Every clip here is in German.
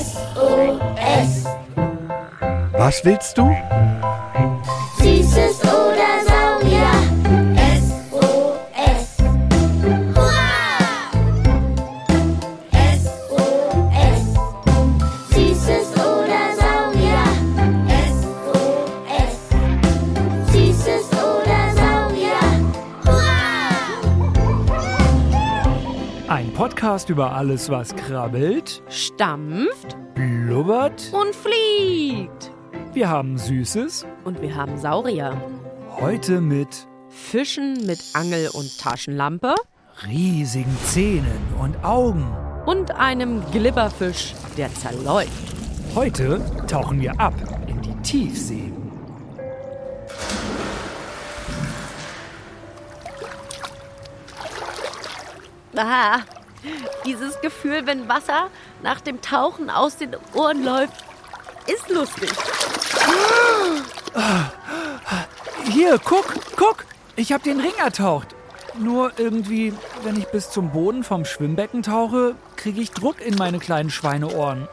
SOS. Was willst du? Podcast über alles, was krabbelt, stampft blubbert. und fliegt. Wir haben Süßes. Und wir haben Saurier. Heute mit Fischen mit Angel und Taschenlampe riesigen Zähnen und Augen. und einem Glibberfisch, der zerläuft. Heute tauchen wir ab in die Tiefsee. Ah, dieses Gefühl, wenn Wasser nach dem Tauchen aus den Ohren läuft, ist lustig. Hier, guck, guck. Ich habe den Ring ertaucht. Nur irgendwie, wenn ich bis zum Boden vom Schwimmbecken tauche, kriege ich Druck in meine kleinen Schweineohren.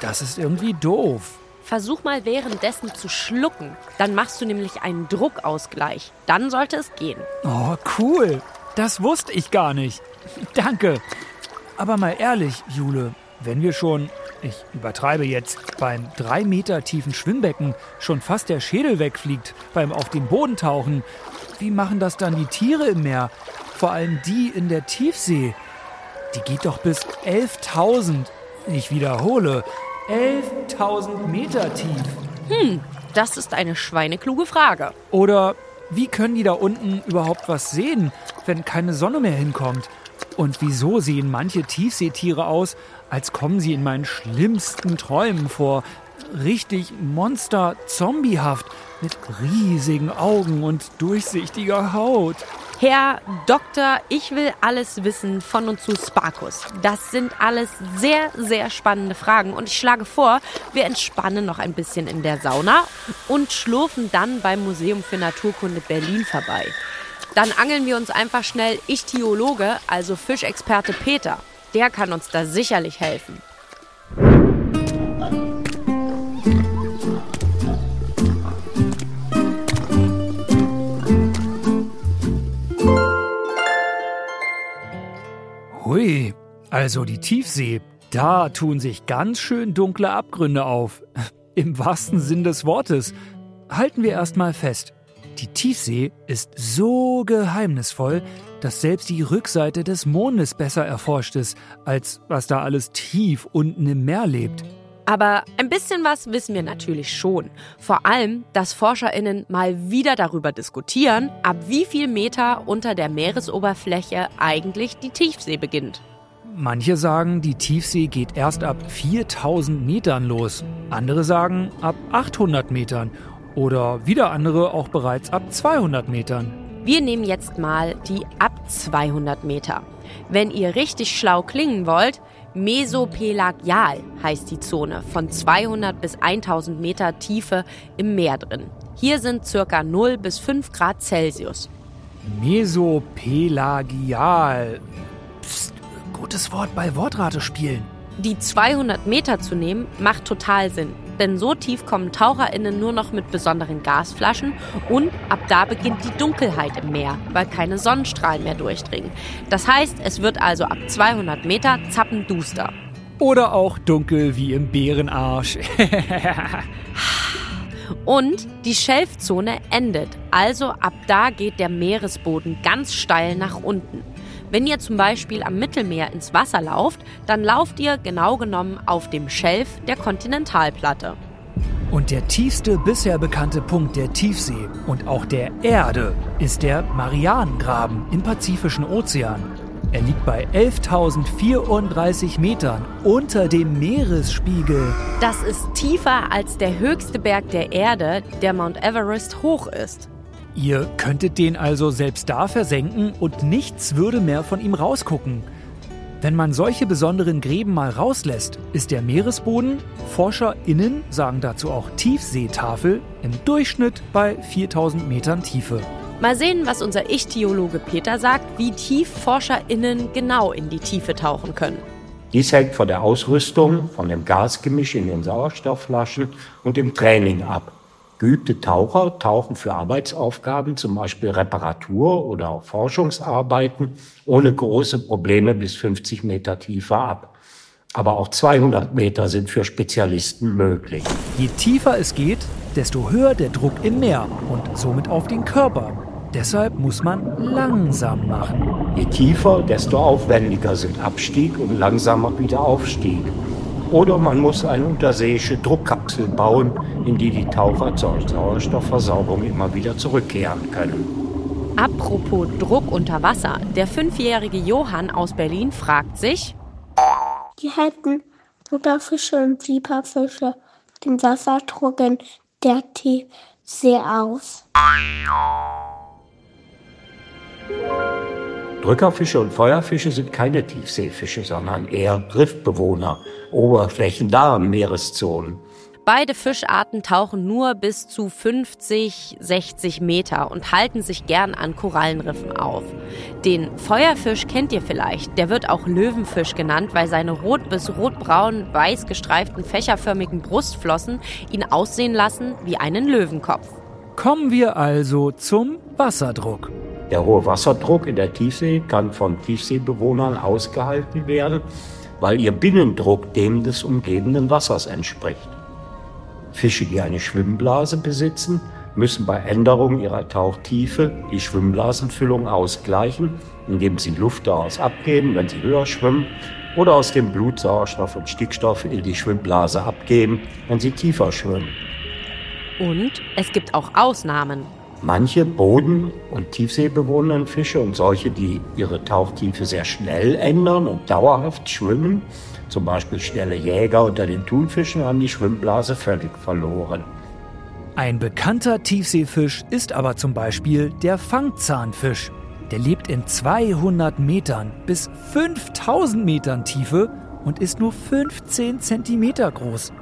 Das ist irgendwie doof. Versuch mal währenddessen zu schlucken. Dann machst du nämlich einen Druckausgleich. Dann sollte es gehen. Oh, cool. Das wusste ich gar nicht. Danke. Aber mal ehrlich, Jule, wenn wir schon, ich übertreibe jetzt, beim drei Meter tiefen Schwimmbecken schon fast der Schädel wegfliegt beim auf den Boden tauchen, wie machen das dann die Tiere im Meer? Vor allem die in der Tiefsee. Die geht doch bis 11.000. Ich wiederhole, 11.000 Meter tief. Das ist eine schweinekluge Frage. Oder wie können die da unten überhaupt was sehen, wenn keine Sonne mehr hinkommt? Und wieso sehen manche Tiefseetiere aus, als kommen sie in meinen schlimmsten Träumen vor? Richtig monster-zombiehaft, mit riesigen Augen und durchsichtiger Haut. Herr Doktor, ich will alles wissen von und zu Sparkus. Das sind alles sehr, sehr spannende Fragen und ich schlage vor, wir entspannen noch ein bisschen in der Sauna und schlurfen dann beim Museum für Naturkunde Berlin vorbei. Dann angeln wir uns einfach schnell Ichthyologe, also Fischexperte Peter. Der kann uns da sicherlich helfen. Hui, also die Tiefsee, da tun sich ganz schön dunkle Abgründe auf. Im wahrsten Sinn des Wortes. Halten wir erstmal fest. Die Tiefsee ist so geheimnisvoll, dass selbst die Rückseite des Mondes besser erforscht ist, als was da alles tief unten im Meer lebt. Aber ein bisschen was wissen wir natürlich schon. Vor allem, dass ForscherInnen mal wieder darüber diskutieren, ab wie viel Meter unter der Meeresoberfläche eigentlich die Tiefsee beginnt. Manche sagen, die Tiefsee geht erst ab 4000 Metern los. Andere sagen ab 800 Metern. Oder wieder andere auch bereits ab 200 Metern. Wir nehmen jetzt mal die ab 200 Meter. Wenn ihr richtig schlau klingen wollt, mesopelagial heißt die Zone von 200 bis 1000 Meter Tiefe im Meer drin. Hier sind circa 0 bis 5 Grad Celsius. Mesopelagial. Psst, gutes Wort bei Wortrate spielen. Die 200 Meter zu nehmen, macht total Sinn. Denn so tief kommen TaucherInnen nur noch mit besonderen Gasflaschen und ab da beginnt die Dunkelheit im Meer, weil keine Sonnenstrahlen mehr durchdringen. Das heißt, es wird also ab 200 Meter zappenduster. Oder auch dunkel wie im Bärenarsch. Und die Schelfzone endet, also ab da geht der Meeresboden ganz steil nach unten. Wenn ihr zum Beispiel am Mittelmeer ins Wasser lauft, dann lauft ihr genau genommen auf dem Schelf der Kontinentalplatte. Und der tiefste bisher bekannte Punkt der Tiefsee und auch der Erde ist der Marianengraben im Pazifischen Ozean. Er liegt bei 11.034 Metern unter dem Meeresspiegel. Das ist tiefer als der höchste Berg der Erde, der Mount Everest hoch ist. Ihr könntet den also selbst da versenken und nichts würde mehr von ihm rausgucken. Wenn man solche besonderen Gräben mal rauslässt, ist der Meeresboden, ForscherInnen sagen dazu auch Tiefseetafel, im Durchschnitt bei 4000 Metern Tiefe. Mal sehen, was unser Ich-Theologe Peter sagt, wie tief ForscherInnen genau in die Tiefe tauchen können. Dies hängt von der Ausrüstung, von dem Gasgemisch in den Sauerstoffflaschen und dem Training ab. Geübte Taucher tauchen für Arbeitsaufgaben, zum Beispiel Reparatur oder auch Forschungsarbeiten, ohne große Probleme bis 50 Meter tiefer ab. Aber auch 200 Meter sind für Spezialisten möglich. Je tiefer es geht, desto höher der Druck im Meer und somit auf den Körper. Deshalb muss man langsam machen. Je tiefer, desto aufwendiger sind Abstieg und langsamer Wiederaufstieg. Oder man muss eine unterseeische Druckkapsel bauen, in die die Taucher zur Sauerstoffversorgung immer wieder zurückkehren können. Apropos Druck unter Wasser. Der fünfjährige Johann aus Berlin fragt sich, Die halten Butterfische und Viperfische den Wasserdruck in der Tiefsee aus. Drückerfische und Feuerfische sind keine Tiefseefische, sondern eher Riffbewohner, oberflächennahen Meereszonen. beide Fischarten tauchen nur bis zu 50, 60 Meter und halten sich gern an Korallenriffen auf. Den Feuerfisch kennt ihr vielleicht. Der wird auch Löwenfisch genannt, weil seine rot bis rotbraun weiß gestreiften fächerförmigen Brustflossen ihn aussehen lassen wie einen Löwenkopf. Kommen wir also zum Wasserdruck. Der hohe Wasserdruck in der Tiefsee kann von Tiefseebewohnern ausgehalten werden, weil ihr Binnendruck dem des umgebenden Wassers entspricht. Fische, die eine Schwimmblase besitzen, müssen bei Änderung ihrer Tauchtiefe die Schwimmblasenfüllung ausgleichen, indem sie Luft daraus abgeben, wenn sie höher schwimmen, oder aus dem Blut Sauerstoff und Stickstoff in die Schwimmblase abgeben, wenn sie tiefer schwimmen. Und es gibt auch Ausnahmen. Manche Boden- und Tiefseebewohnenden Fische und solche, die ihre Tauchtiefe sehr schnell ändern und dauerhaft schwimmen, zum Beispiel schnelle Jäger unter den Thunfischen, haben die Schwimmblase völlig verloren. Ein bekannter Tiefseefisch ist aber zum Beispiel der Fangzahnfisch. Der lebt in 200 Metern bis 5000 Metern Tiefe und ist nur 15 Zentimeter groß.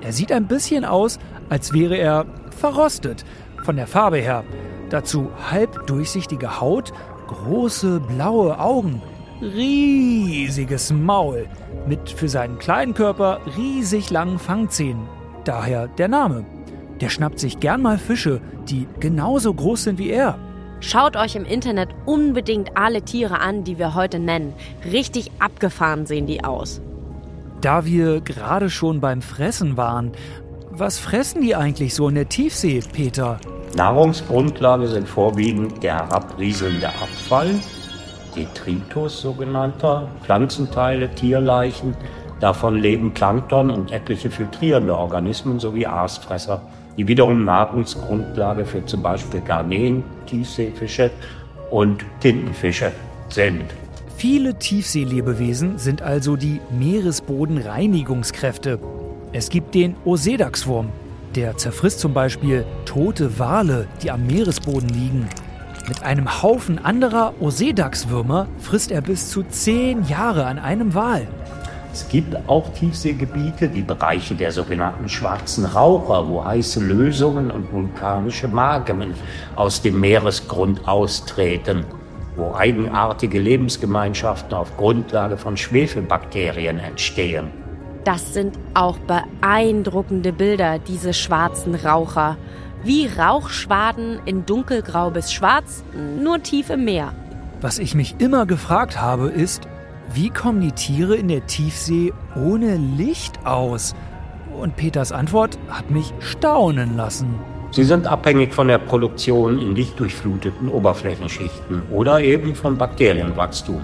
Er sieht ein bisschen aus, als wäre er verrostet, von der Farbe her. Dazu halb durchsichtige Haut, große blaue Augen, riesiges Maul mit für seinen kleinen Körper riesig langen Fangzähnen. Daher der Name. Der schnappt sich gern mal Fische, die genauso groß sind wie er. Schaut euch im Internet unbedingt alle Tiere an, die wir heute nennen. Richtig abgefahren sehen die aus. Da wir gerade schon beim Fressen waren, was fressen die eigentlich so in der Tiefsee, Peter? Nahrungsgrundlage sind vorwiegend der herabrieselnde Abfall, Detritus sogenannter, Pflanzenteile, Tierleichen. Davon leben Plankton und etliche filtrierende Organismen sowie Aasfresser, die wiederum Nahrungsgrundlage für zum Beispiel Garnelen, Tiefseefische und Tintenfische sind. Viele Tiefseelebewesen sind also die Meeresbodenreinigungskräfte. Es gibt den Osedaxwurm. Der zerfrisst zum Beispiel tote Wale, die am Meeresboden liegen. Mit einem Haufen anderer Osedaxwürmer frisst er bis zu zehn Jahre an einem Wal. Es gibt auch Tiefseegebiete, die Bereiche der sogenannten schwarzen Raucher, wo heiße Lösungen und vulkanische Magmen aus dem Meeresgrund austreten, wo eigenartige Lebensgemeinschaften auf Grundlage von Schwefelbakterien entstehen. Das sind auch beeindruckende Bilder, diese schwarzen Raucher. Wie Rauchschwaden in dunkelgrau bis schwarz, nur tief im Meer. Was ich mich immer gefragt habe, ist, wie kommen die Tiere in der Tiefsee ohne Licht aus? Und Peters Antwort hat mich staunen lassen. Sie sind abhängig von der Produktion in lichtdurchfluteten Oberflächenschichten oder eben von Bakterienwachstum.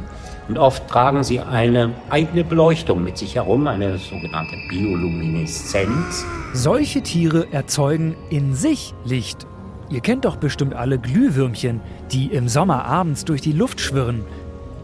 Und oft tragen sie eine eigene Beleuchtung mit sich herum, eine sogenannte Biolumineszenz. Solche Tiere erzeugen in sich Licht. Ihr kennt doch bestimmt alle Glühwürmchen, die im Sommer abends durch die Luft schwirren.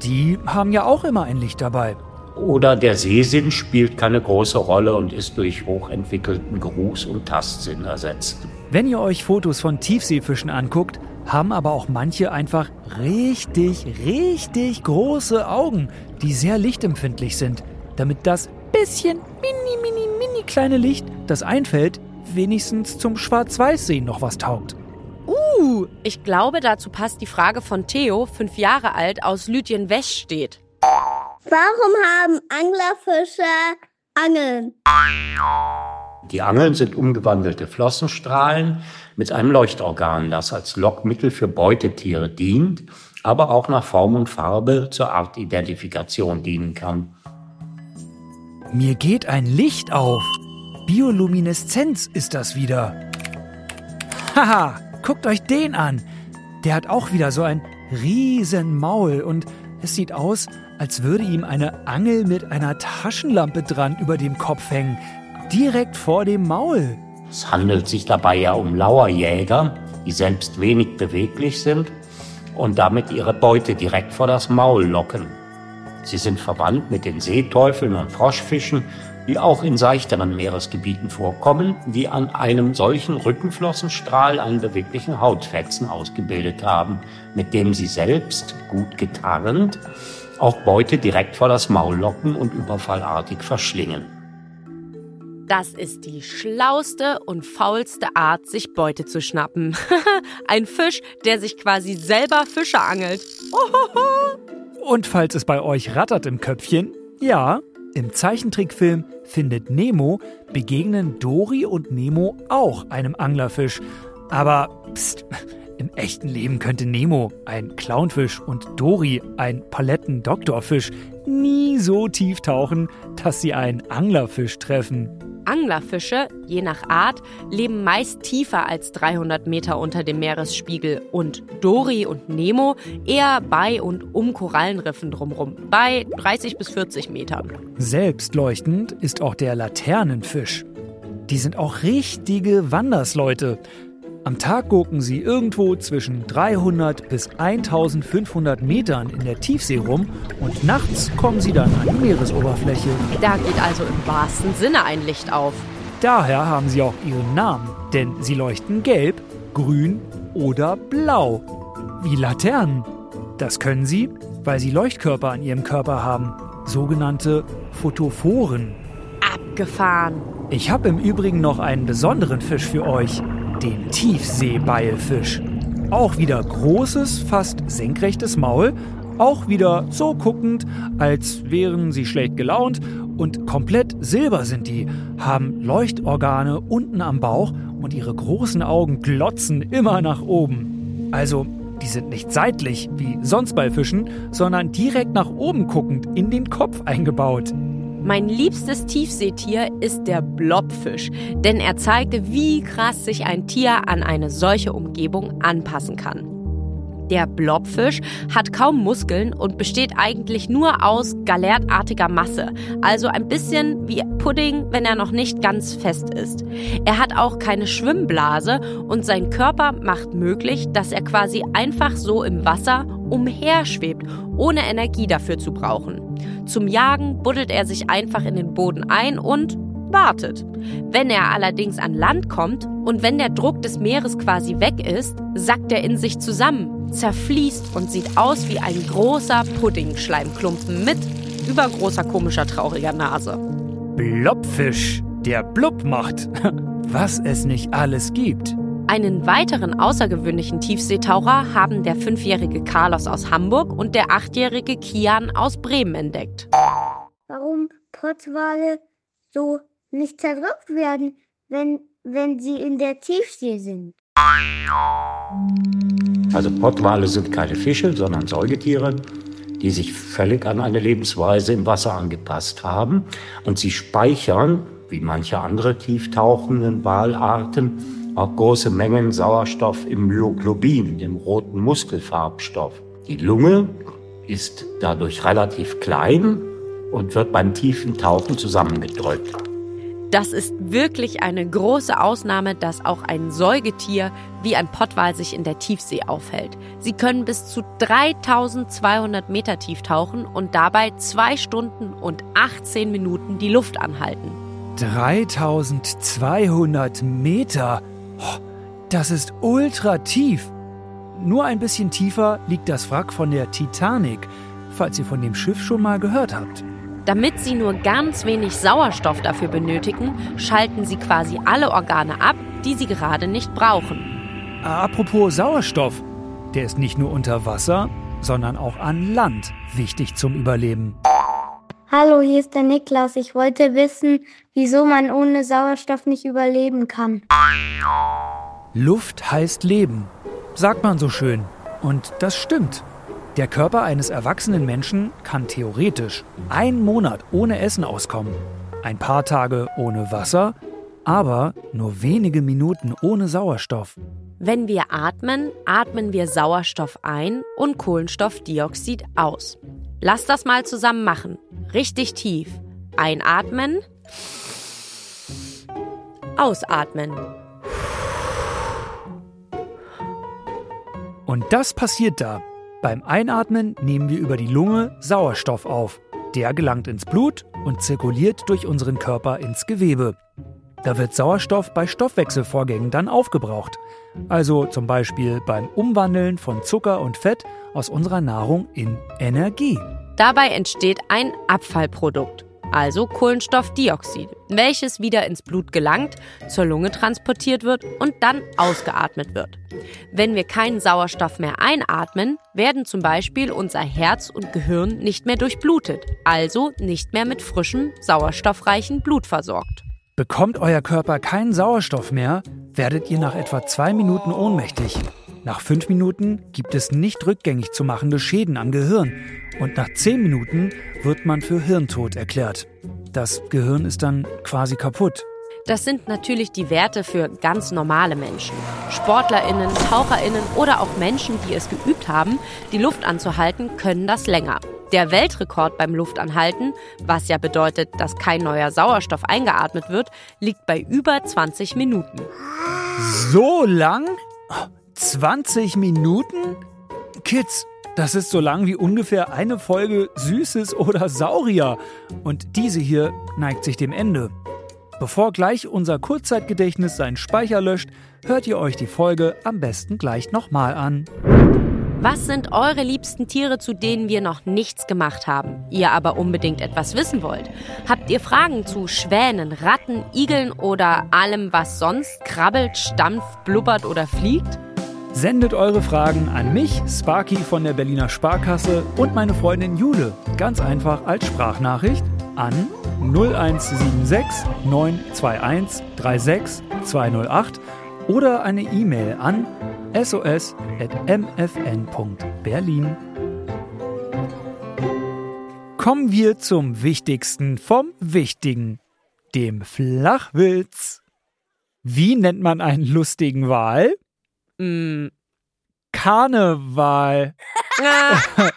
Die haben ja auch immer ein Licht dabei. Oder der Sehsinn spielt keine große Rolle und ist durch hochentwickelten Geruchs- und Tastsinn ersetzt. Wenn ihr euch Fotos von Tiefseefischen anguckt, haben aber auch manche einfach richtig, richtig große Augen, die sehr lichtempfindlich sind, damit das bisschen mini, mini, mini kleine Licht, das einfällt, wenigstens zum Schwarz-Weiß-Sehen noch was taugt. Uh, ich glaube, dazu passt die Frage von Theo, fünf Jahre alt, aus Lütjen Weststedt. Warum haben Anglerfische Angeln? Die Angeln sind umgewandelte Flossenstrahlen mit einem Leuchtorgan, das als Lockmittel für Beutetiere dient, aber auch nach Form und Farbe zur Artidentifikation dienen kann. Mir geht ein Licht auf. Biolumineszenz ist das wieder. Haha, guckt euch den an. Der hat auch wieder so ein riesen Maul und es sieht aus, als würde ihm eine Angel mit einer Taschenlampe dran über dem Kopf hängen. Direkt vor dem Maul. Es handelt sich dabei ja um Lauerjäger, die selbst wenig beweglich sind und damit ihre Beute direkt vor das Maul locken. Sie sind verwandt mit den Seeteufeln und Froschfischen, die auch in seichteren Meeresgebieten vorkommen, die an einem solchen Rückenflossenstrahl einen beweglichen Hautfetzen ausgebildet haben, mit dem sie selbst, gut getarnt, auch Beute direkt vor das Maul locken und überfallartig verschlingen. Das ist die schlauste und faulste Art, sich Beute zu schnappen. Ein Fisch, der sich quasi selber Fische angelt. Und falls es bei euch rattert im Köpfchen, ja, im Zeichentrickfilm Findet Nemo begegnen Dori und Nemo auch einem Anglerfisch. Aber pst, im echten Leben könnte Nemo, ein Clownfisch, und Dori, ein Paletten-Doktorfisch, nie so tief tauchen, dass sie einen Anglerfisch treffen. Anglerfische, je nach Art, leben meist tiefer als 300 Meter unter dem Meeresspiegel und Dory und Nemo eher bei und um Korallenriffen drumherum, bei 30 bis 40 Metern. Selbstleuchtend ist auch der Laternenfisch. Die sind auch richtige Wandersleute. Am Tag gucken sie irgendwo zwischen 300 bis 1500 Metern in der Tiefsee rum und nachts kommen sie dann an die Meeresoberfläche. Da geht also im wahrsten Sinne ein Licht auf. Daher haben sie auch ihren Namen, denn sie leuchten gelb, grün oder blau. Wie Laternen. Das können sie, weil sie Leuchtkörper an ihrem Körper haben, sogenannte Photophoren. Abgefahren. Ich habe im Übrigen noch einen besonderen Fisch für euch, den Tiefseebeilfisch. Auch wieder großes, fast senkrechtes Maul, auch wieder so guckend, als wären sie schlecht gelaunt und komplett silber sind die, haben Leuchtorgane unten am Bauch und ihre großen Augen glotzen immer nach oben. Also, die sind nicht seitlich wie sonst bei Fischen, sondern direkt nach oben guckend in den Kopf eingebaut. Mein liebstes Tiefseetier ist der Blobfisch, denn er zeigte, wie krass sich ein Tier an eine solche Umgebung anpassen kann. Der Blobfisch hat kaum Muskeln und besteht eigentlich nur aus galertartiger Masse, also ein bisschen wie Pudding, wenn er noch nicht ganz fest ist. Er hat auch keine Schwimmblase und sein Körper macht möglich, dass er quasi einfach so im Wasser umherschwebt, ohne Energie dafür zu brauchen. Zum Jagen buddelt er sich einfach in den Boden ein und wartet. Wenn er allerdings an Land kommt und wenn der Druck des Meeres quasi weg ist, sackt er in sich zusammen, zerfließt und sieht aus wie ein großer Puddingschleimklumpen mit übergroßer komischer trauriger Nase. Blobfisch, der Blub macht. Was es nicht alles gibt. Einen weiteren außergewöhnlichen Tiefseetaucher haben der fünfjährige Carlos aus Hamburg und der achtjährige Kian aus Bremen entdeckt. Warum Pottwale so nicht zerdrückt werden, wenn, wenn sie in der Tiefsee sind? Also Pottwale sind keine Fische, sondern Säugetiere, die sich völlig an eine Lebensweise im Wasser angepasst haben. Und sie speichern, wie manche andere tieftauchenden Walarten, auch große Mengen Sauerstoff im Myoglobin, dem roten Muskelfarbstoff. Die Lunge ist dadurch relativ klein und wird beim tiefen Tauchen zusammengedrückt. Das ist wirklich eine große Ausnahme, dass auch ein Säugetier wie ein Pottwal sich in der Tiefsee aufhält. Sie können bis zu 3200 Meter tief tauchen und dabei zwei Stunden und 18 Minuten die Luft anhalten. 3200 Meter. Oh, Das ist ultra tief. Nur ein bisschen tiefer liegt das Wrack von der Titanic, falls ihr von dem Schiff schon mal gehört habt. Damit sie nur ganz wenig Sauerstoff dafür benötigen, schalten sie quasi alle Organe ab, die sie gerade nicht brauchen. apropos Sauerstoff, der ist nicht nur unter Wasser, sondern auch an Land wichtig zum Überleben. Hallo, hier ist der Niklas. Ich wollte wissen, wieso man ohne Sauerstoff nicht überleben kann. Luft heißt Leben, sagt man so schön. Und das stimmt. Der Körper eines erwachsenen Menschen kann theoretisch einen Monat ohne Essen auskommen, ein paar Tage ohne Wasser, aber nur wenige Minuten ohne Sauerstoff. Wenn wir atmen, atmen wir Sauerstoff ein und Kohlenstoffdioxid aus. Lass das mal zusammen machen. Richtig tief. Einatmen. Ausatmen. Und das passiert da. Beim Einatmen nehmen wir über die Lunge Sauerstoff auf. Der gelangt ins Blut und zirkuliert durch unseren Körper ins Gewebe. Da wird Sauerstoff bei Stoffwechselvorgängen dann aufgebraucht. Also zum Beispiel beim Umwandeln von Zucker und Fett aus unserer Nahrung in Energie. Dabei entsteht ein Abfallprodukt, also Kohlenstoffdioxid, welches wieder ins Blut gelangt, zur Lunge transportiert wird und dann ausgeatmet wird. Wenn wir keinen Sauerstoff mehr einatmen, werden zum Beispiel unser Herz und Gehirn nicht mehr durchblutet, also nicht mehr mit frischem, sauerstoffreichen Blut versorgt. Bekommt euer Körper keinen Sauerstoff mehr, werdet ihr nach etwa zwei Minuten ohnmächtig. Nach fünf Minuten gibt es nicht rückgängig zu machende Schäden am Gehirn und nach zehn Minuten wird man für Hirntod erklärt. Das Gehirn ist dann quasi kaputt. Das sind natürlich die Werte für ganz normale Menschen. Sportlerinnen, Taucherinnen oder auch Menschen, die es geübt haben, die Luft anzuhalten, können das länger. Der Weltrekord beim Luftanhalten, was ja bedeutet, dass kein neuer Sauerstoff eingeatmet wird, liegt bei über 20 Minuten. So lang? 20 Minuten? Kids, das ist so lang wie ungefähr eine Folge Süßes oder Saurier. Und diese hier neigt sich dem Ende. Bevor gleich unser Kurzzeitgedächtnis seinen Speicher löscht, hört ihr euch die Folge am besten gleich nochmal an. Was sind eure liebsten Tiere, zu denen wir noch nichts gemacht haben, ihr aber unbedingt etwas wissen wollt? Habt ihr Fragen zu Schwänen, Ratten, Igeln oder allem, was sonst krabbelt, stampft, blubbert oder fliegt? Sendet eure Fragen an mich, Sparky von der Berliner Sparkasse und meine Freundin Jule. Ganz einfach als Sprachnachricht an 0176 921 36 208 oder eine E-Mail an sos.mfn.berlin. Kommen wir zum Wichtigsten vom Wichtigen, dem Flachwitz. Wie nennt man einen lustigen Wal? Mm, Karneval.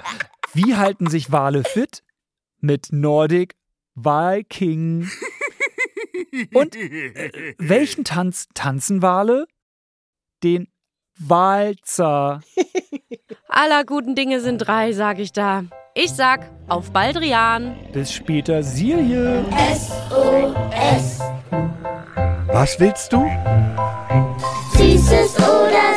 Wie halten sich Wale fit? Mit Nordic Viking. Und äh, welchen Tanz tanzen Wale? Den Walzer. aller guten Dinge sind drei, sag ich da. Ich sag auf Baldrian. Bis später, Silje. SOS. Was willst du? Süßes oder